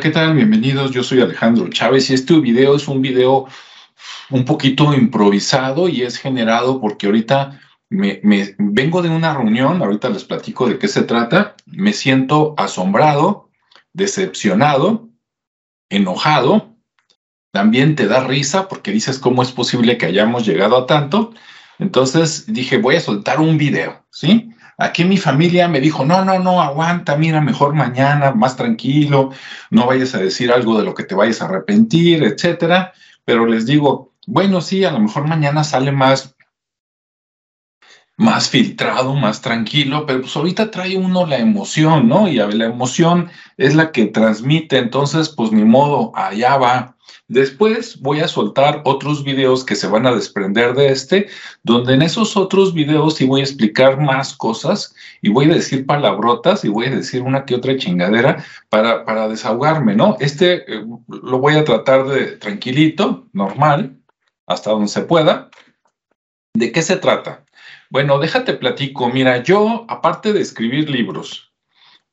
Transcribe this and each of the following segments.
¿qué tal? Bienvenidos. Yo soy Alejandro Chávez y este video es un video un poquito improvisado y es generado porque ahorita me, vengo de una reunión, ahorita les platico de qué se trata, me siento asombrado, decepcionado, enojado, también te da risa porque dices cómo es posible que hayamos llegado a tanto. Entonces dije, voy a soltar un video, ¿sí? Aquí mi familia me dijo, no, no, no, aguanta, mira, mejor mañana, más tranquilo, no vayas a decir algo de lo que te vayas a arrepentir, etcétera. Pero les digo, bueno, sí, a lo mejor mañana sale más, más filtrado, más tranquilo, pero pues ahorita trae uno la emoción, ¿no? Y la emoción es la que transmite, entonces, pues ni modo, allá va. Después voy a soltar otros videos que se van a desprender de este, donde en esos otros videos sí voy a explicar más cosas y voy a decir palabrotas y voy a decir una que otra chingadera para, para desahogarme, ¿no? Este eh, lo voy a tratar de tranquilito, normal, hasta donde se pueda. ¿De qué se trata? Bueno, déjate platico. Mira, yo, aparte de escribir libros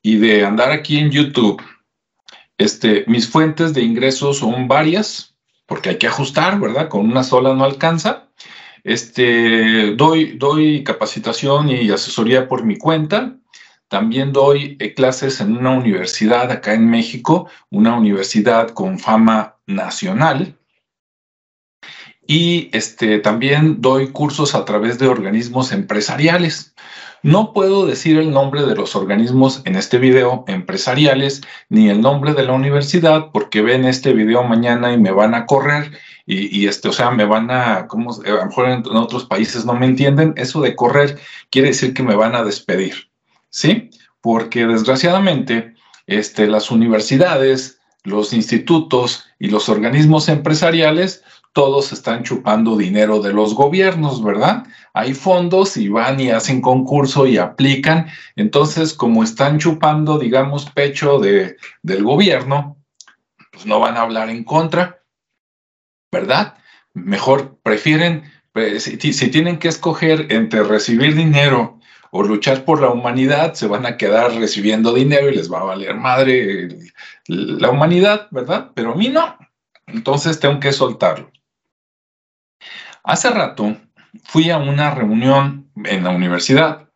y de andar aquí en YouTube, este, mis fuentes de ingresos son varias, porque hay que ajustar, ¿verdad? Con una sola no alcanza. Este, doy, doy capacitación y asesoría por mi cuenta. También doy eh, clases en una universidad acá en México, una universidad con fama nacional. Y este, también doy cursos a través de organismos empresariales. No puedo decir el nombre de los organismos en este video empresariales ni el nombre de la universidad porque ven este video mañana y me van a correr y, este, o sea, me van a, como a lo mejor en, otros países no me entienden, eso de correr quiere decir que me van a despedir, ¿sí? Porque desgraciadamente este, las universidades, los institutos y los organismos empresariales todos están chupando dinero de los gobiernos, ¿verdad? Hay fondos y van y hacen concurso y aplican. Entonces, como están chupando, digamos, pecho de, del gobierno, pues no van a hablar en contra, ¿verdad? Mejor prefieren, pues, si, si tienen que escoger entre recibir dinero o luchar por la humanidad, se van a quedar recibiendo dinero y les va a valer madre la humanidad, ¿verdad? Pero a mí no. Entonces tengo que soltarlo. Hace rato fui a una reunión en la universidad.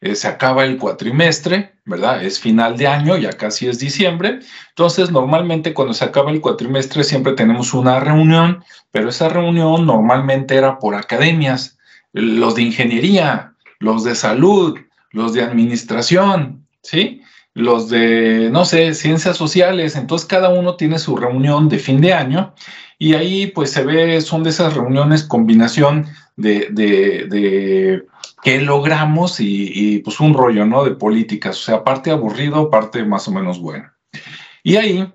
Eh, se acaba el cuatrimestre, ¿verdad? Es final de año, ya casi es diciembre. Entonces, normalmente cuando se acaba el cuatrimestre siempre tenemos una reunión, pero esa reunión normalmente era por academias, los de ingeniería, los de salud, los de administración, ¿sí? Los de, no sé, ciencias sociales. Entonces, cada uno tiene su reunión de fin de año y ahí pues se ve, son de esas reuniones combinación de, de, qué logramos y, pues un rollo, ¿no? De políticas, o sea, parte aburrido, parte más o menos bueno. Y ahí,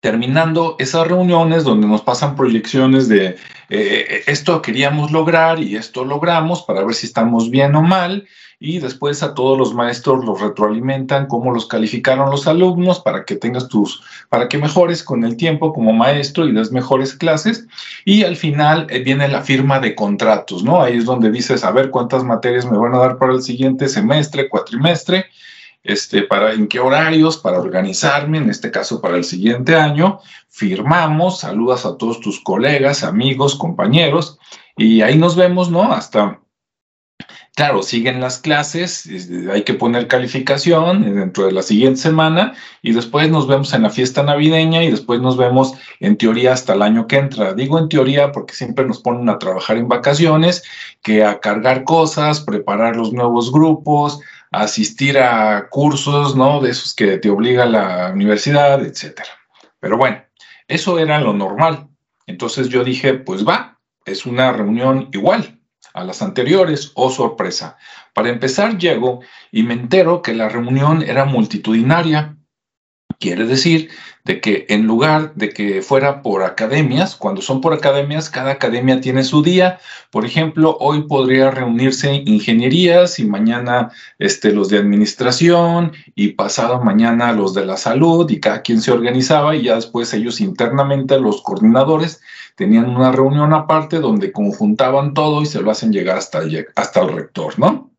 terminando esas reuniones donde nos pasan proyecciones de eh, esto queríamos lograr y esto logramos para ver si estamos bien o mal, y después a todos los maestros los retroalimentan cómo los calificaron los alumnos para que tengas tus, para que mejores con el tiempo como maestro y des mejores clases y al final eh, viene la firma de contratos, ¿no? Ahí es donde dices, a ver cuántas materias me van a dar para el siguiente semestre, cuatrimestre, este, para en qué horarios, para organizarme, en este caso para el siguiente año, firmamos, saludas a todos tus colegas, amigos, compañeros, y ahí nos vemos, ¿no? Hasta Claro, siguen las clases, hay que poner calificación dentro de la siguiente semana y después nos vemos en la fiesta navideña y después nos vemos en teoría hasta el año que entra. Digo en teoría porque siempre nos ponen a trabajar en vacaciones, que a cargar cosas, preparar los nuevos grupos, asistir a cursos, ¿no? De esos que te obliga la universidad, etcétera. Pero bueno, eso era lo normal. Entonces yo dije, pues va, es una reunión igual a las anteriores, oh sorpresa. Para empezar, llego y me entero que la reunión era multitudinaria. Quiere decir de que en lugar de que fuera por academias, cuando son por academias, cada academia tiene su día. Por ejemplo, hoy podría reunirse ingenierías y mañana este, los de administración y pasado mañana los de la salud y cada quien se organizaba y ya después ellos internamente, los coordinadores, tenían una reunión aparte donde conjuntaban todo y se lo hacen llegar hasta el, hasta el rector, ¿no?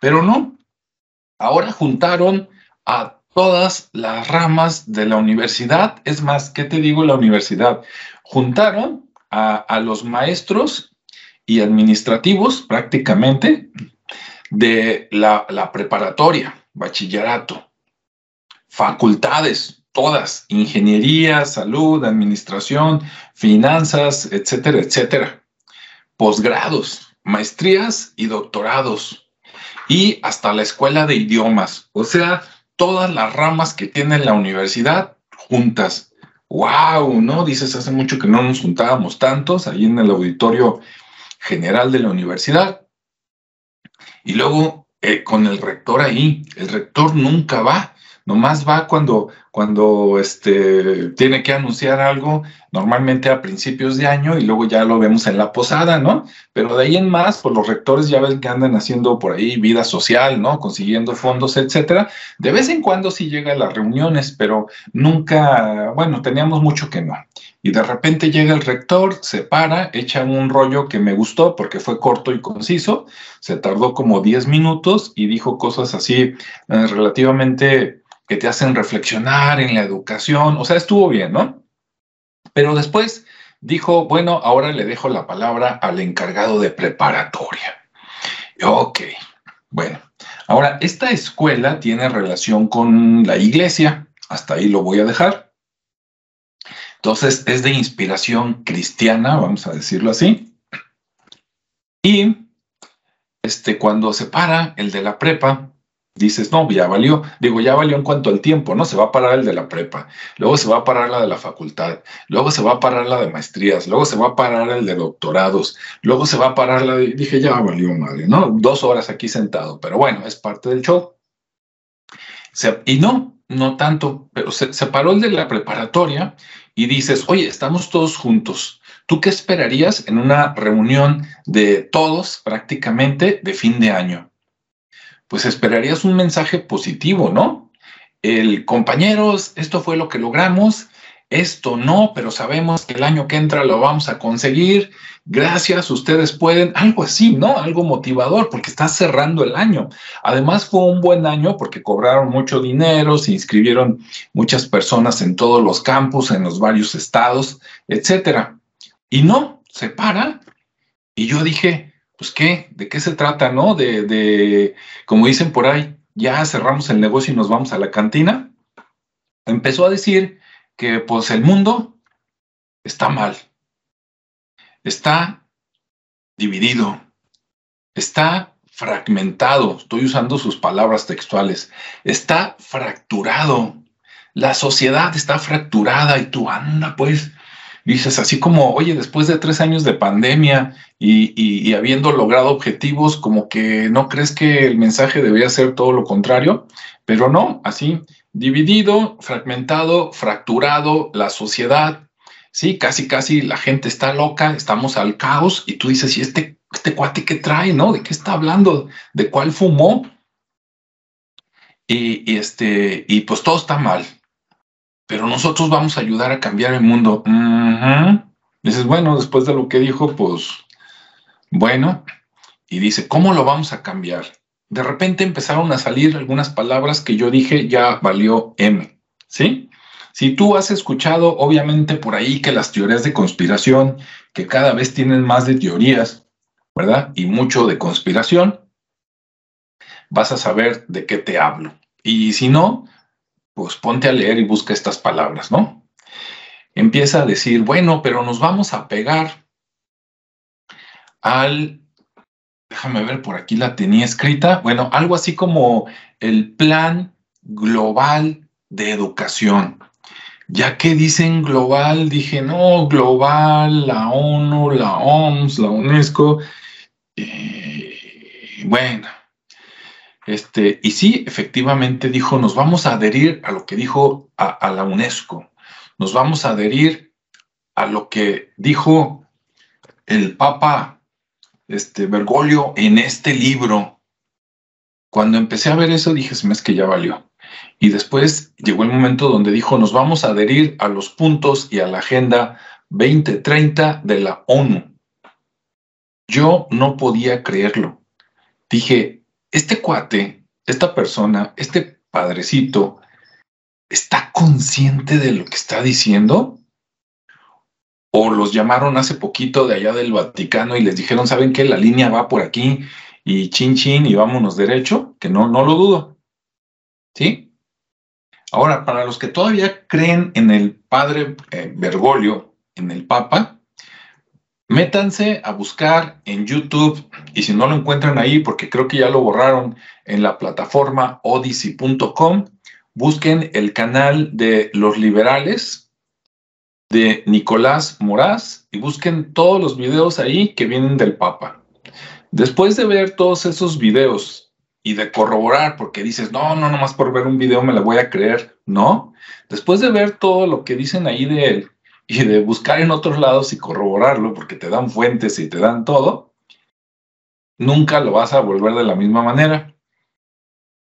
Pero no, ahora juntaron a todas las ramas de la universidad. Es más, ¿qué te digo la universidad? Juntaron a, los maestros y administrativos prácticamente de la, la preparatoria, bachillerato, facultades, todas, ingeniería, salud, administración, finanzas, etcétera, etcétera, posgrados, maestrías y doctorados, y hasta la escuela de idiomas, o sea, todas las ramas que tiene la universidad juntas. ¡Wow! ¿No? Dices, hace mucho que no nos juntábamos tantos ahí en el auditorio general de la universidad. Y luego eh, con el rector ahí, el rector nunca va, nomás va cuando cuando este, tiene que anunciar algo, normalmente a principios de año y luego ya lo vemos en la posada, ¿no? Pero de ahí en más, pues los rectores ya ven que andan haciendo por ahí vida social, ¿no? Consiguiendo fondos, etcétera. De vez en cuando sí llega a las reuniones, pero nunca, bueno, teníamos mucho que no. Y de repente llega el rector, se para, echa un rollo que me gustó porque fue corto y conciso, se tardó como 10 minutos y dijo cosas así eh, relativamente que te hacen reflexionar en la educación, o sea, estuvo bien, ¿no? Pero después dijo, bueno, ahora le dejo la palabra al encargado de preparatoria. Ok, bueno, ahora esta escuela tiene relación con la iglesia, hasta ahí lo voy a dejar. Entonces es de inspiración cristiana, vamos a decirlo así. Y este, cuando se para el de la prepa, dices, no, ya valió. Digo, ya valió en cuanto al tiempo, ¿no? Se va a parar el de la prepa, luego se va a parar la de la facultad, luego se va a parar la de maestrías, luego se va a parar el de doctorados, luego se va a parar la de, dije, ya valió madre, ¿no? Dos horas aquí sentado, pero bueno, es parte del show. y no, no tanto, pero se, se paró el de la preparatoria y dices, oye, estamos todos juntos. ¿Tú qué esperarías en una reunión de todos prácticamente de fin de año? Pues esperarías un mensaje positivo, ¿no? El compañeros, esto fue lo que logramos, esto no, pero sabemos que el año que entra lo vamos a conseguir. Gracias, ustedes pueden, algo así, ¿no? Algo motivador porque está cerrando el año. Además fue un buen año porque cobraron mucho dinero, se inscribieron muchas personas en todos los campus, en los varios estados, etcétera. Y no, se para. Y yo dije, pues qué, de qué se trata, ¿no? De, de, como dicen por ahí, ya cerramos el negocio y nos vamos a la cantina. Empezó a decir que pues el mundo está mal, está dividido, está fragmentado, estoy usando sus palabras textuales, está fracturado, la sociedad está fracturada y tú anda pues, dices así como, oye, después de tres años de pandemia y, habiendo logrado objetivos, como que no crees que el mensaje debería ser todo lo contrario, pero no, así, dividido, fragmentado, fracturado, la sociedad, sí, casi, casi la gente está loca, estamos al caos y tú dices, ¿y este, este cuate qué trae, no? ¿De qué está hablando? ¿De cuál fumó? Y, este, y pues todo está mal, pero nosotros vamos a ayudar a cambiar el mundo. Dices, bueno, después de lo que dijo, pues bueno, y dice, ¿cómo lo vamos a cambiar? De repente empezaron a salir algunas palabras que yo dije, ya valió M, ¿sí? Si tú has escuchado, obviamente, por ahí que las teorías de conspiración, que cada vez tienen más de teorías, ¿verdad? Y mucho de conspiración, vas a saber de qué te hablo. Y si no, pues ponte a leer y busca estas palabras, ¿no? Empieza a decir, bueno, pero nos vamos a pegar al, déjame ver, por aquí la tenía escrita, bueno, algo así como el Plan Global de Educación. Ya que dicen global, dije, no, global, la ONU, la OMS, la UNESCO. bueno, este, y sí, efectivamente dijo, nos vamos a adherir a lo que dijo a, la UNESCO, nos vamos a adherir a lo que dijo el Papa este, Bergoglio en este libro. Cuando empecé a ver eso dije, es que ya valió. Y después llegó el momento donde dijo, nos vamos a adherir a los puntos y a la Agenda 2030 de la ONU. Yo no podía creerlo. Dije, este cuate, esta persona, este padrecito, ¿está consciente de lo que está diciendo? ¿O los llamaron hace poquito de allá del Vaticano y les dijeron, ¿saben qué? La línea va por aquí y chin chin y vámonos derecho, que no, no lo dudo. ¿Sí? Ahora, para los que todavía creen en el padre eh, Bergoglio, en el Papa, métanse a buscar en YouTube y si no lo encuentran ahí, porque creo que ya lo borraron en la plataforma odyssey.com, busquen el canal de los liberales de Nicolás Moraz y busquen todos los videos ahí que vienen del Papa. Después de ver todos esos videos y de corroborar, porque dices, no, no, nomás por ver un video me la voy a creer, no. Después de ver todo lo que dicen ahí de él y de buscar en otros lados y corroborarlo, porque te dan fuentes y te dan todo, nunca lo vas a volver de la misma manera.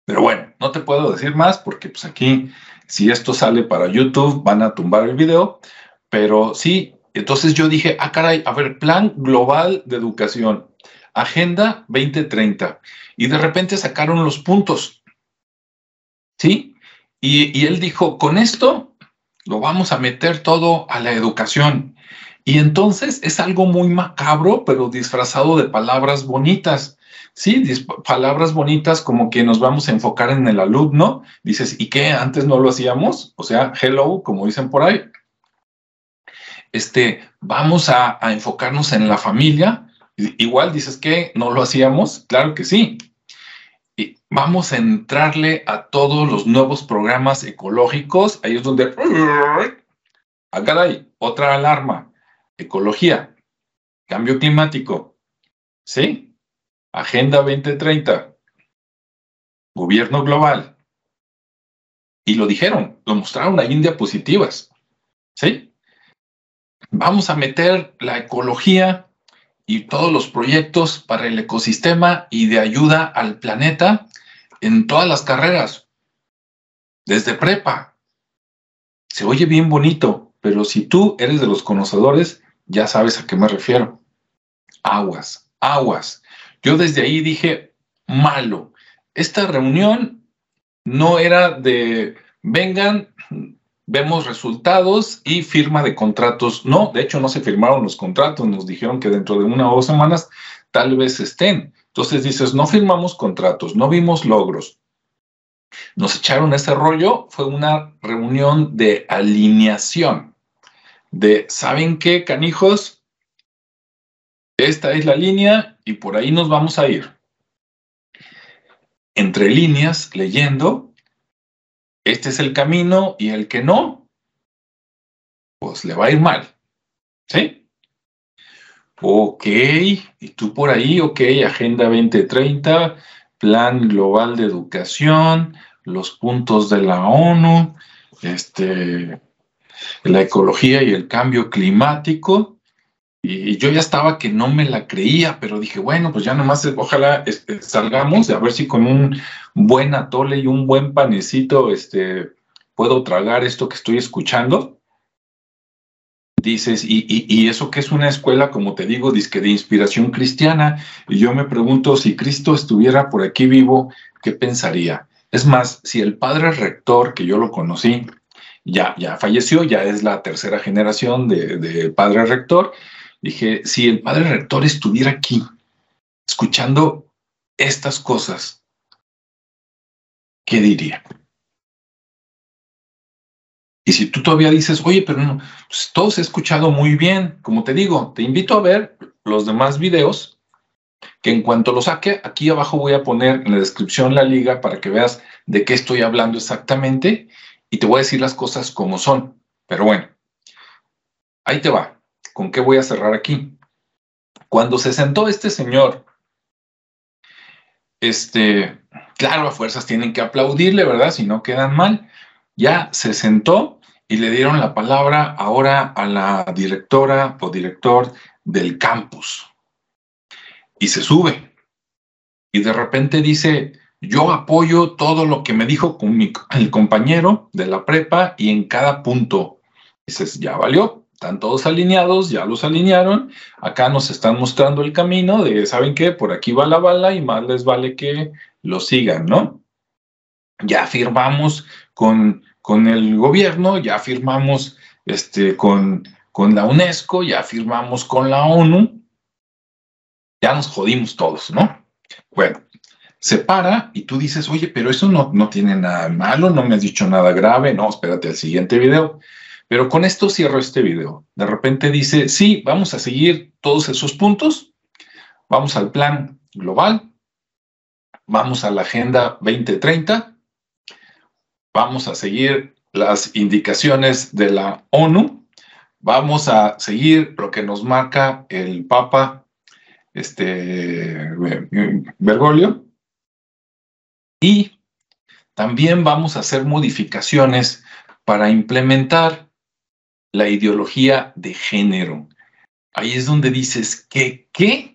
Pero bueno, no te puedo decir más porque pues aquí, si esto sale para YouTube, van a tumbar el video. Pero sí, entonces yo dije, ah, caray, a ver, plan global de educación. Agenda 2030. Y de repente sacaron los puntos. ¿Sí? Y, él dijo, con esto lo vamos a meter todo a la educación. Y entonces es algo muy macabro, pero disfrazado de palabras bonitas. Sí, palabras bonitas como que nos vamos a enfocar en el alumno. Dices, ¿y qué? Antes no lo hacíamos. O sea, hello, como dicen por ahí. Este, vamos a enfocarnos en la familia. Igual dices que no lo hacíamos, claro que sí. Vamos a entrarle a todos los nuevos programas ecológicos. Ahí es donde... Acá hay otra alarma. Ecología, cambio climático. ¿Sí? Agenda 2030. Gobierno global. Y lo dijeron, lo mostraron ahí en diapositivas. ¿Sí? Vamos a meter la ecología y todos los proyectos para el ecosistema y de ayuda al planeta en todas las carreras, desde prepa. Se oye bien bonito, pero si tú eres de los conocedores, ya sabes a qué me refiero. Aguas, aguas. Yo desde ahí dije, malo. Esta reunión no era de, vengan, vemos resultados y firma de contratos. No, de hecho no se firmaron los contratos, nos dijeron que dentro de una o dos semanas tal vez estén. Entonces dices, no firmamos contratos, no vimos logros. Nos echaron ese rollo, fue una reunión de alineación, de, ¿saben qué, canijos? Esta es la línea y por ahí nos vamos a ir. Entre líneas, leyendo, este es el camino y el que no, pues le va a ir mal. ¿Sí? Ok, y tú por ahí, ok, Agenda 2030, Plan Global de Educación, los puntos de la ONU, este, la ecología y el cambio climático. Y yo ya estaba que no me la creía, pero dije, bueno, pues ya nomás ojalá este, salgamos, a ver si con un buen atole y un buen panecito este, puedo tragar esto que estoy escuchando. Dices, y, y, eso que es una escuela, como te digo, disque de inspiración cristiana, y yo me pregunto si Cristo estuviera por aquí vivo, ¿qué pensaría? Es más, si el padre rector, que yo lo conocí, ya, ya falleció, ya es la tercera generación de, de padre rector, Dije, si el padre rector estuviera aquí, escuchando estas cosas, ¿qué diría? Y si tú todavía dices, oye, pero no, pues todo se ha escuchado muy bien, como te digo, te invito a ver los demás videos, que en cuanto lo saque, aquí abajo voy a poner en la descripción la liga para que veas de qué estoy hablando exactamente y te voy a decir las cosas como son. Pero bueno, ahí te va. ¿Con qué voy a cerrar aquí? Cuando se sentó este señor, este, claro, a fuerzas tienen que aplaudirle, ¿verdad? Si no quedan mal. Ya se sentó y le dieron la palabra ahora a la directora o director del campus. Y se sube. Y de repente dice, yo apoyo todo lo que me dijo el compañero de la prepa y en cada punto. Dices, ya valió, están todos alineados, ya los alinearon. Acá nos están mostrando el camino de, ¿saben qué? Por aquí va la bala y más les vale que lo sigan, ¿no? Ya firmamos con con el gobierno, ya firmamos este, con, con la UNESCO, ya firmamos con la ONU, ya nos jodimos todos, ¿no? Bueno, se para y tú dices, oye, pero eso no, no tiene nada malo, no me has dicho nada grave, no, espérate al siguiente video. Pero con esto cierro este video. De repente dice, sí, vamos a seguir todos esos puntos, vamos al plan global, vamos a la Agenda 2030, vamos a seguir las indicaciones de la ONU, vamos a seguir lo que nos marca el Papa este, Bergoglio y también vamos a hacer modificaciones para implementar la ideología de género. Ahí es donde dices, ¿qué? ¿Qué?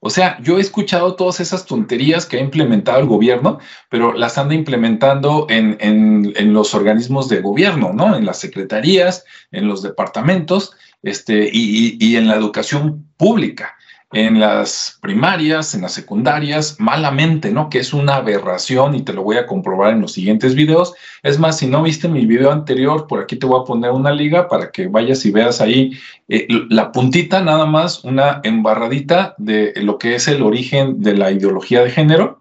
O sea, yo he escuchado todas esas tonterías que ha implementado el gobierno, pero las anda implementando en, en, los organismos de gobierno, ¿no? En las secretarías, en los departamentos este, y, y en la educación pública en las primarias, en las secundarias, malamente, ¿no? Que es una aberración y te lo voy a comprobar en los siguientes videos. Es más, si no viste mi video anterior, por aquí te voy a poner una liga para que vayas y veas ahí eh, la puntita, nada más, una embarradita de lo que es el origen de la ideología de género,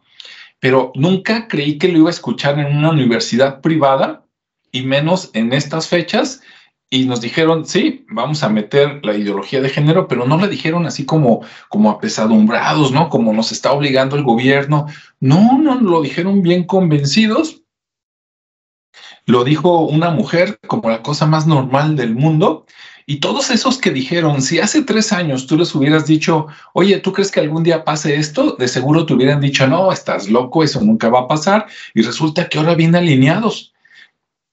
pero nunca creí que lo iba a escuchar en una universidad privada y menos en estas fechas y nos dijeron, sí, vamos a meter la ideología de género, pero no la dijeron así como, como apesadumbrados, ¿no? Como nos está obligando el gobierno. No, no, lo dijeron bien convencidos. Lo dijo una mujer como la cosa más normal del mundo. Y todos esos que dijeron, si hace tres años tú les hubieras dicho, oye, ¿tú crees que algún día pase esto? De seguro te hubieran dicho, no, estás loco, eso nunca va a pasar. Y resulta que ahora vienen alineados.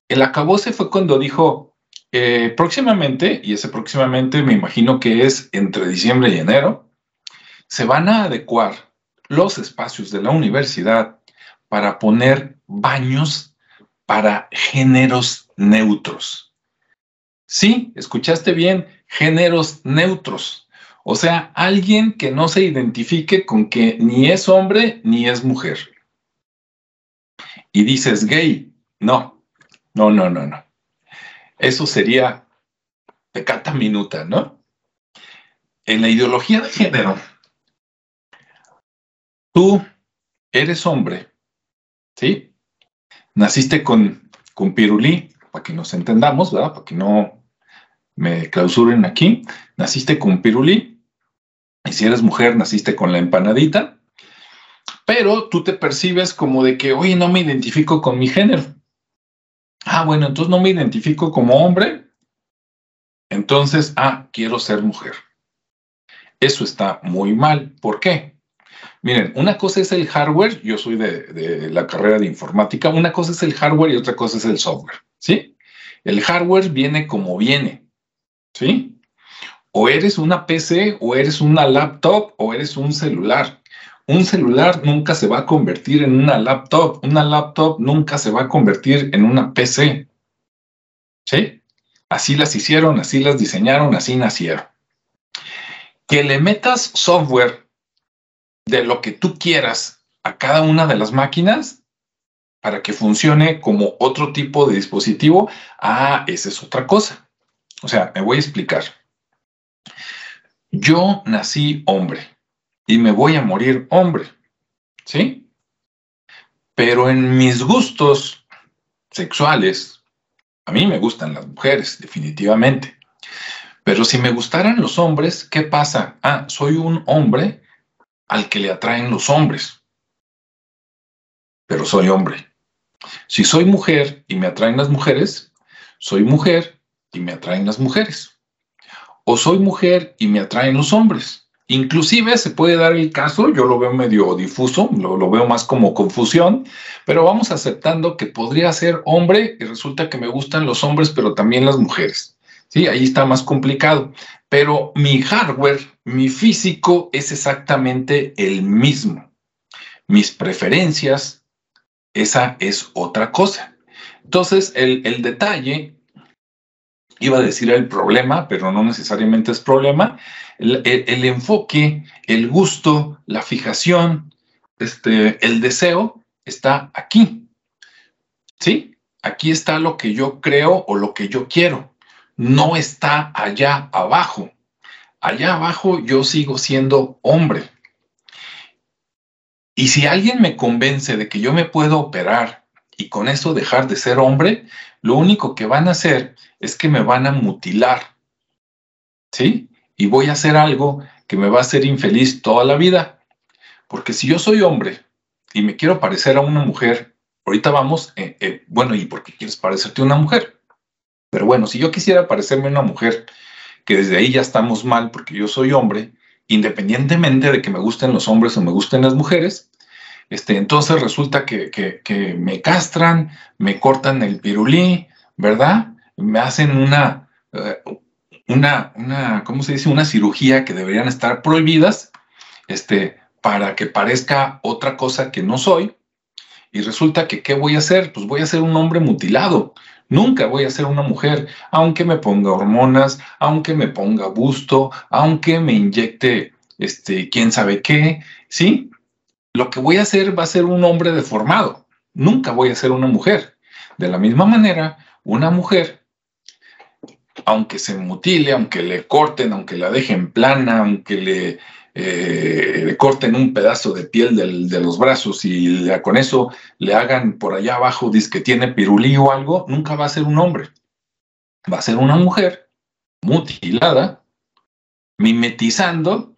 El acabose fue cuando dijo, eh, próximamente, y ese próximamente me imagino que es entre diciembre y enero, se van a adecuar los espacios de la universidad para poner baños para géneros neutros. Sí, escuchaste bien, géneros neutros. O sea, alguien que no se identifique con que ni es hombre ni es mujer. Y dices gay. No, no, no, no, no. Eso sería pecata minuta, ¿no? En la ideología de género, tú eres hombre, ¿sí? Naciste con, con pirulí, para que nos entendamos, ¿verdad? Para que no me clausuren aquí. Naciste con pirulí, y si eres mujer, naciste con la empanadita, pero tú te percibes como de que, oye, no me identifico con mi género. Ah, bueno, entonces no me identifico como hombre. Entonces, ah, quiero ser mujer. Eso está muy mal. ¿Por qué? Miren, una cosa es el hardware, yo soy de, la carrera de informática, una cosa es el hardware y otra cosa es el software, ¿sí? El hardware viene como viene, ¿sí? O eres una PC, o eres una laptop, o eres un celular. Un celular nunca se va a convertir en una laptop. Una laptop nunca se va a convertir en una PC. ¿Sí? Así las hicieron, así las diseñaron, así nacieron. Que le metas software de lo que tú quieras a cada una de las máquinas para que funcione como otro tipo de dispositivo, ah, esa es otra cosa. O sea, me voy a explicar. Yo nací hombre y me voy a morir hombre, ¿sí? Pero en mis gustos sexuales, a mí me gustan las mujeres, definitivamente. Pero si me gustaran los hombres, ¿qué pasa? Ah, soy un hombre al que le atraen los hombres. Pero soy hombre. Si soy mujer y me atraen las mujeres, soy mujer y me atraen las mujeres. O soy mujer y me atraen los hombres. Inclusive se puede dar el caso, yo lo veo medio difuso, lo, veo más como confusión, pero vamos aceptando que podría ser hombre y resulta que me gustan los hombres, pero también las mujeres. Sí, ahí está más complicado. Pero mi hardware, mi físico es exactamente el mismo. Mis preferencias, esa es otra cosa. Entonces, el, el detalle iba a decir el problema, pero no necesariamente es problema, el, enfoque, el gusto, la fijación, este, el deseo está aquí. ¿Sí? aquí está lo que yo creo o lo que yo quiero. No está allá abajo. Allá abajo yo sigo siendo hombre. Y si alguien me convence de que yo me puedo operar y con eso dejar de ser hombre, lo único que van a hacer es que me van a mutilar. ¿Sí? Y voy a hacer algo que me va a hacer infeliz toda la vida. Porque si yo soy hombre y me quiero parecer a una mujer, ahorita vamos, eh, eh, bueno, ¿y por qué quieres parecerte a una mujer? Pero bueno, si yo quisiera parecerme a una mujer, que desde ahí ya estamos mal porque yo soy hombre, independientemente de que me gusten los hombres o me gusten las mujeres, este, entonces resulta que, me castran, me cortan el pirulí, ¿verdad? Me hacen una, eh, una, una, ¿cómo se dice? Una cirugía que deberían estar prohibidas, este, para que parezca otra cosa que no soy. Y resulta que, ¿qué voy a hacer? Pues voy a ser un hombre mutilado. Nunca voy a ser una mujer, aunque me ponga hormonas, aunque me ponga busto, aunque me inyecte, este, quién sabe qué, ¿sí? Lo que voy a hacer va a ser un hombre deformado. Nunca voy a ser una mujer. De la misma manera, una mujer aunque se mutile, aunque le corten, aunque la dejen plana, aunque le, eh, corten un pedazo de piel de los brazos y con eso le hagan por allá abajo, dice que tiene pirulí o algo, nunca va a ser un hombre. Va a ser una mujer mutilada, mimetizando,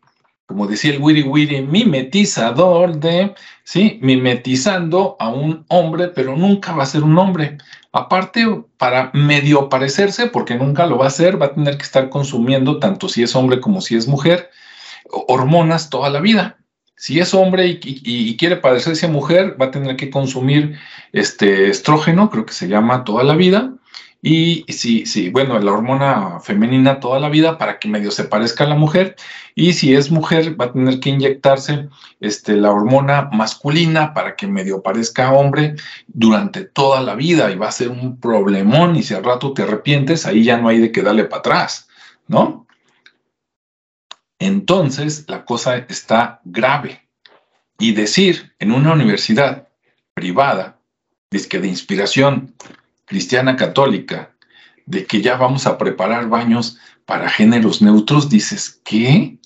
como decía el Wiri Wiri, mimetizador de, sí, mimetizando a un hombre, pero nunca va a ser un hombre. Aparte, para medio parecerse, porque nunca lo va a hacer, va a tener que estar consumiendo, tanto si es hombre como si es mujer, hormonas toda la vida. Si es hombre y, quiere parecerse a mujer, va a tener que consumir este estrógeno, creo que se llama toda la vida. Y si, sí, bueno, la hormona femenina toda la vida para que medio se parezca a la mujer. Y si es mujer, va a tener que inyectarse este, la hormona masculina para que medio parezca hombre durante toda la vida. Y va a ser un problemón. Y si al rato te arrepientes, ahí ya no hay de que darle para atrás, ¿no? Entonces la cosa está grave. Y decir en una universidad privada, que de inspiración cristiana católica de que ya vamos a preparar baños para géneros neutros, dices, ¿qué?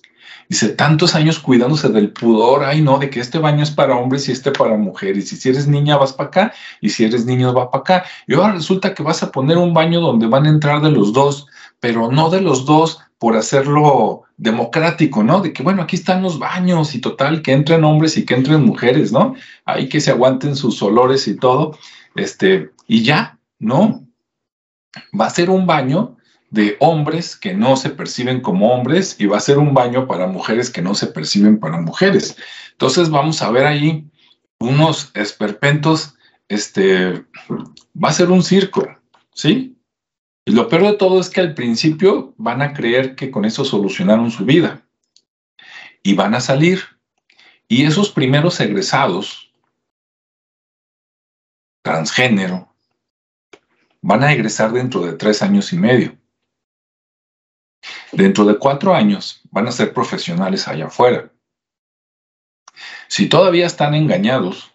Dice, tantos años cuidándose del pudor, ay no, de que este baño es para hombres y este para mujeres, y si eres niña vas para acá, y si eres niño va para acá, y ahora resulta que vas a poner un baño donde van a entrar de los dos, pero no de los dos por hacerlo democrático, ¿no? De que, bueno, aquí están los baños y total, que entren hombres y que entren mujeres, ¿no? Hay que se aguanten sus olores y todo, este, y ya, no, va a ser un baño de hombres que no se perciben como hombres y va a ser un baño para mujeres que no se perciben para mujeres. Entonces vamos a ver ahí unos esperpentos, este, va a ser un circo, ¿sí? Y lo peor de todo es que al principio van a creer que con eso solucionaron su vida y van a salir. Y esos primeros egresados, transgénero, van a egresar dentro de tres años y medio. Dentro de cuatro años van a ser profesionales allá afuera. Si todavía están engañados,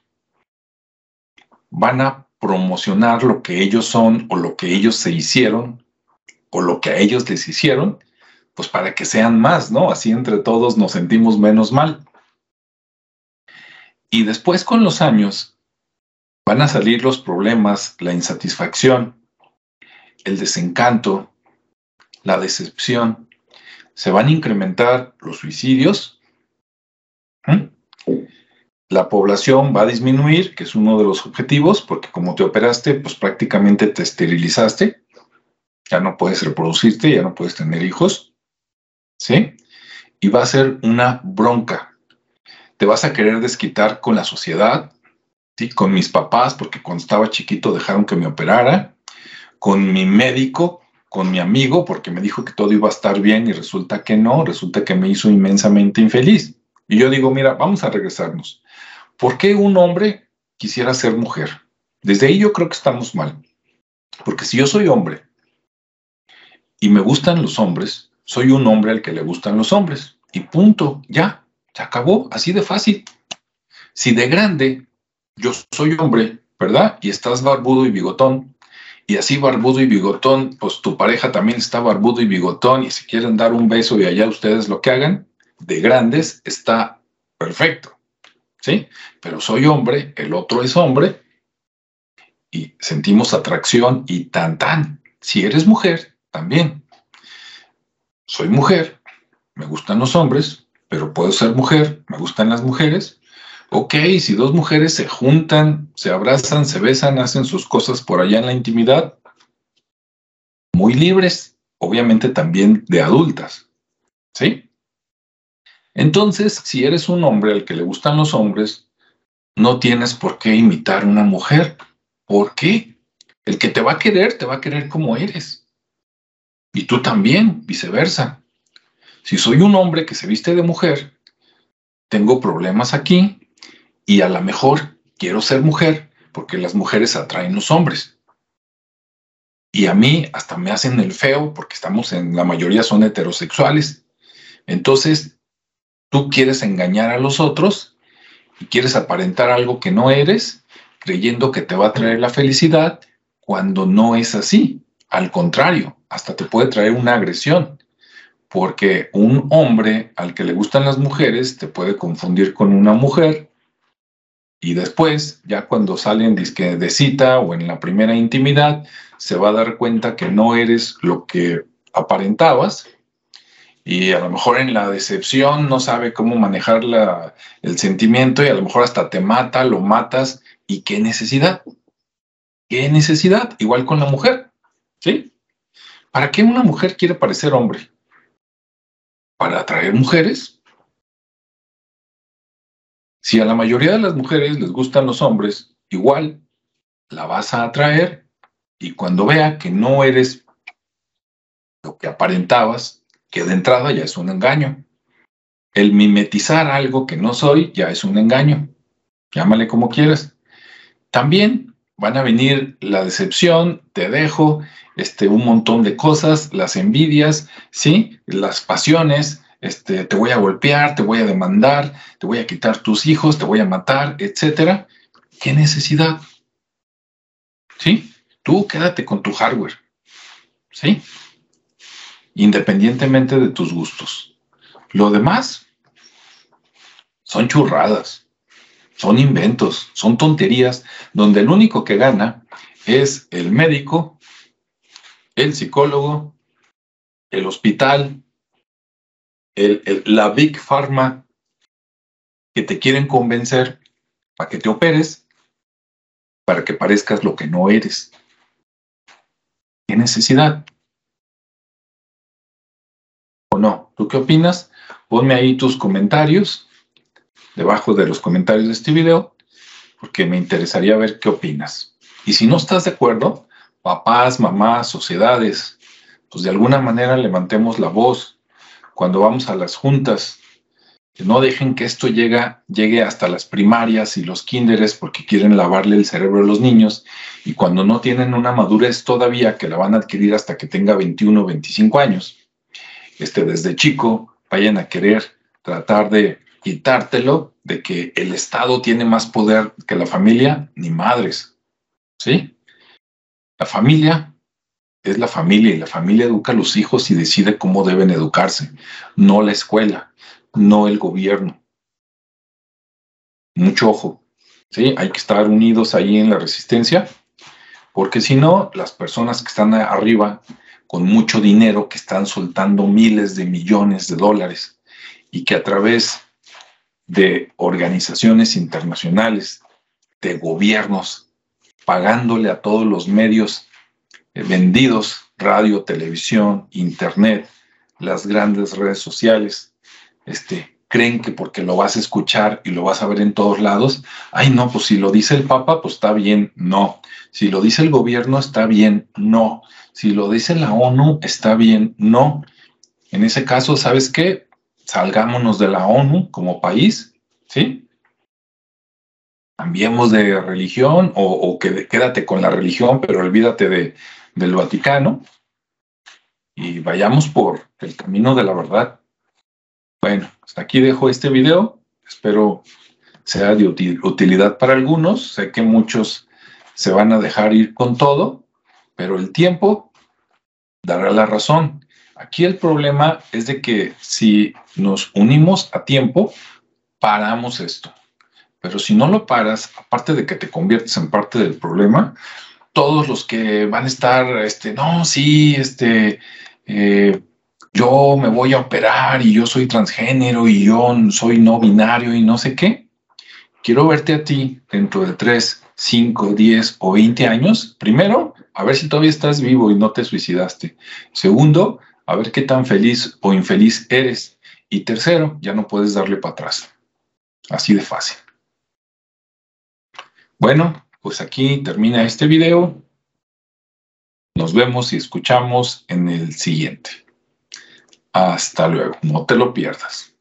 van a promocionar lo que ellos son o lo que ellos se hicieron o lo que a ellos les hicieron, pues para que sean más, ¿no? Así entre todos nos sentimos menos mal. Y después con los años van a salir los problemas, la insatisfacción, el desencanto, la decepción. Se van a incrementar los suicidios. La población va a disminuir, que es uno de los objetivos, porque como te operaste, pues prácticamente te esterilizaste. Ya no puedes reproducirte, ya no puedes tener hijos. ¿Sí? Y va a ser una bronca. Te vas a querer desquitar con la sociedad, ¿sí? con mis papás, porque cuando estaba chiquito dejaron que me operara, con mi médico, con mi amigo, porque me dijo que todo iba a estar bien y resulta que no, resulta que me hizo inmensamente infeliz. Y yo digo, mira, vamos a regresarnos. ¿Por qué un hombre quisiera ser mujer? Desde ahí yo creo que estamos mal. Porque si yo soy hombre y me gustan los hombres, soy un hombre al que le gustan los hombres. Y punto, ya, se acabó, así de fácil. Si de grande yo soy hombre, ¿verdad? Y estás barbudo y bigotón, y así barbudo y bigotón, pues tu pareja también está barbudo y bigotón y si quieren dar un beso y allá ustedes lo que hagan, de grandes está perfecto, ¿sí? Pero soy hombre, el otro es hombre y sentimos atracción y tan tan. Si eres mujer, también. Soy mujer, me gustan los hombres, pero puedo ser mujer, me gustan las mujeres. Ok, si dos mujeres se juntan, se abrazan, se besan, hacen sus cosas por allá en la intimidad, muy libres, obviamente también de adultas. ¿Sí? Entonces, si eres un hombre al que le gustan los hombres, no tienes por qué imitar una mujer. ¿Por qué? El que te va a querer, te va a querer como eres. Y tú también, viceversa. Si soy un hombre que se viste de mujer, tengo problemas aquí y a lo mejor quiero ser mujer porque las mujeres atraen los hombres. Y a mí hasta me hacen el feo porque estamos en la mayoría son heterosexuales. Entonces, Tú quieres engañar a los otros y quieres aparentar algo que no eres, creyendo que te va a traer la felicidad, cuando no es así. Al contrario, hasta te puede traer una agresión, porque un hombre al que le gustan las mujeres te puede confundir con una mujer y después, ya cuando salen de cita o en la primera intimidad, se va a dar cuenta que no eres lo que aparentabas y a lo mejor en la decepción no sabe cómo manejar el sentimiento y a lo mejor hasta te mata, lo matas. ¿Y qué necesidad? ¿Qué necesidad? Igual con la mujer, ¿sí? ¿Para qué una mujer quiere parecer hombre? ¿Para atraer mujeres? Si a la mayoría de las mujeres les gustan los hombres, igual la vas a atraer y cuando vea que no eres lo que aparentabas, que de entrada ya es un engaño. El mimetizar algo que no soy ya es un engaño. Llámale como quieras. También van a venir la decepción, te dejo, este, un montón de cosas, las envidias, ¿sí? Las pasiones, este, te voy a golpear, te voy a demandar, te voy a quitar tus hijos, te voy a matar, etcétera. ¿Qué necesidad? ¿Sí? Tú quédate con tu hardware. ¿Sí? independientemente de tus gustos. Lo demás son churradas, son inventos, son tonterías, donde el único que gana es el médico, el psicólogo, el hospital, la Big Pharma, que te quieren convencer para que te operes, para que parezcas lo que no eres. ¿Qué necesidad? no. ¿Tú qué opinas? Ponme ahí tus comentarios debajo de los comentarios de este video porque me interesaría ver qué opinas. Y si no estás de acuerdo, papás, mamás, sociedades, pues de alguna manera levantemos la voz cuando vamos a las juntas. No dejen que esto llegue, llegue hasta las primarias y los kinderes porque quieren lavarle el cerebro a los niños y cuando no tienen una madurez todavía que la van a adquirir hasta que tenga 21 o 25 años, este, desde chico vayan a querer tratar de quitártelo de que el Estado tiene más poder que la familia, ni madres. ¿Sí? La familia es la familia y la familia educa a los hijos y decide cómo deben educarse, no la escuela, no el gobierno. Mucho ojo, ¿sí? Hay que estar unidos ahí en la resistencia, porque si no, las personas que están arriba con mucho dinero que están soltando miles de millones de dólares y que a través de organizaciones internacionales, de gobiernos, pagándole a todos los medios vendidos, radio, televisión, internet, las grandes redes sociales, este, creen que porque lo vas a escuchar y lo vas a ver en todos lados, ay no, pues si lo dice el Papa, pues está bien, no. Si lo dice el gobierno, está bien, no. Si lo dice la ONU, está bien, no. En ese caso, ¿sabes qué? Salgámonos de la ONU como país, ¿sí? Cambiemos de religión o, quédate con la religión, pero olvídate de, del Vaticano y vayamos por el camino de la verdad. Bueno, hasta aquí dejo este video. Espero sea de utilidad para algunos. Sé que muchos se van a dejar ir con todo pero el tiempo dará la razón. Aquí el problema es de que si nos unimos a tiempo, paramos esto. Pero si no lo paras, aparte de que te conviertes en parte del problema, todos los que van a estar, este, no, sí, este, eh, yo me voy a operar y yo soy transgénero y yo soy no binario y no sé qué. Quiero verte a ti dentro de 3, 5, 10 o 20 años. Primero, a ver si todavía estás vivo y no te suicidaste. Segundo, a ver qué tan feliz o infeliz eres. Y tercero, ya no puedes darle para atrás. Así de fácil. Bueno, pues aquí termina este video. Nos vemos y escuchamos en el siguiente. Hasta luego, no te lo pierdas.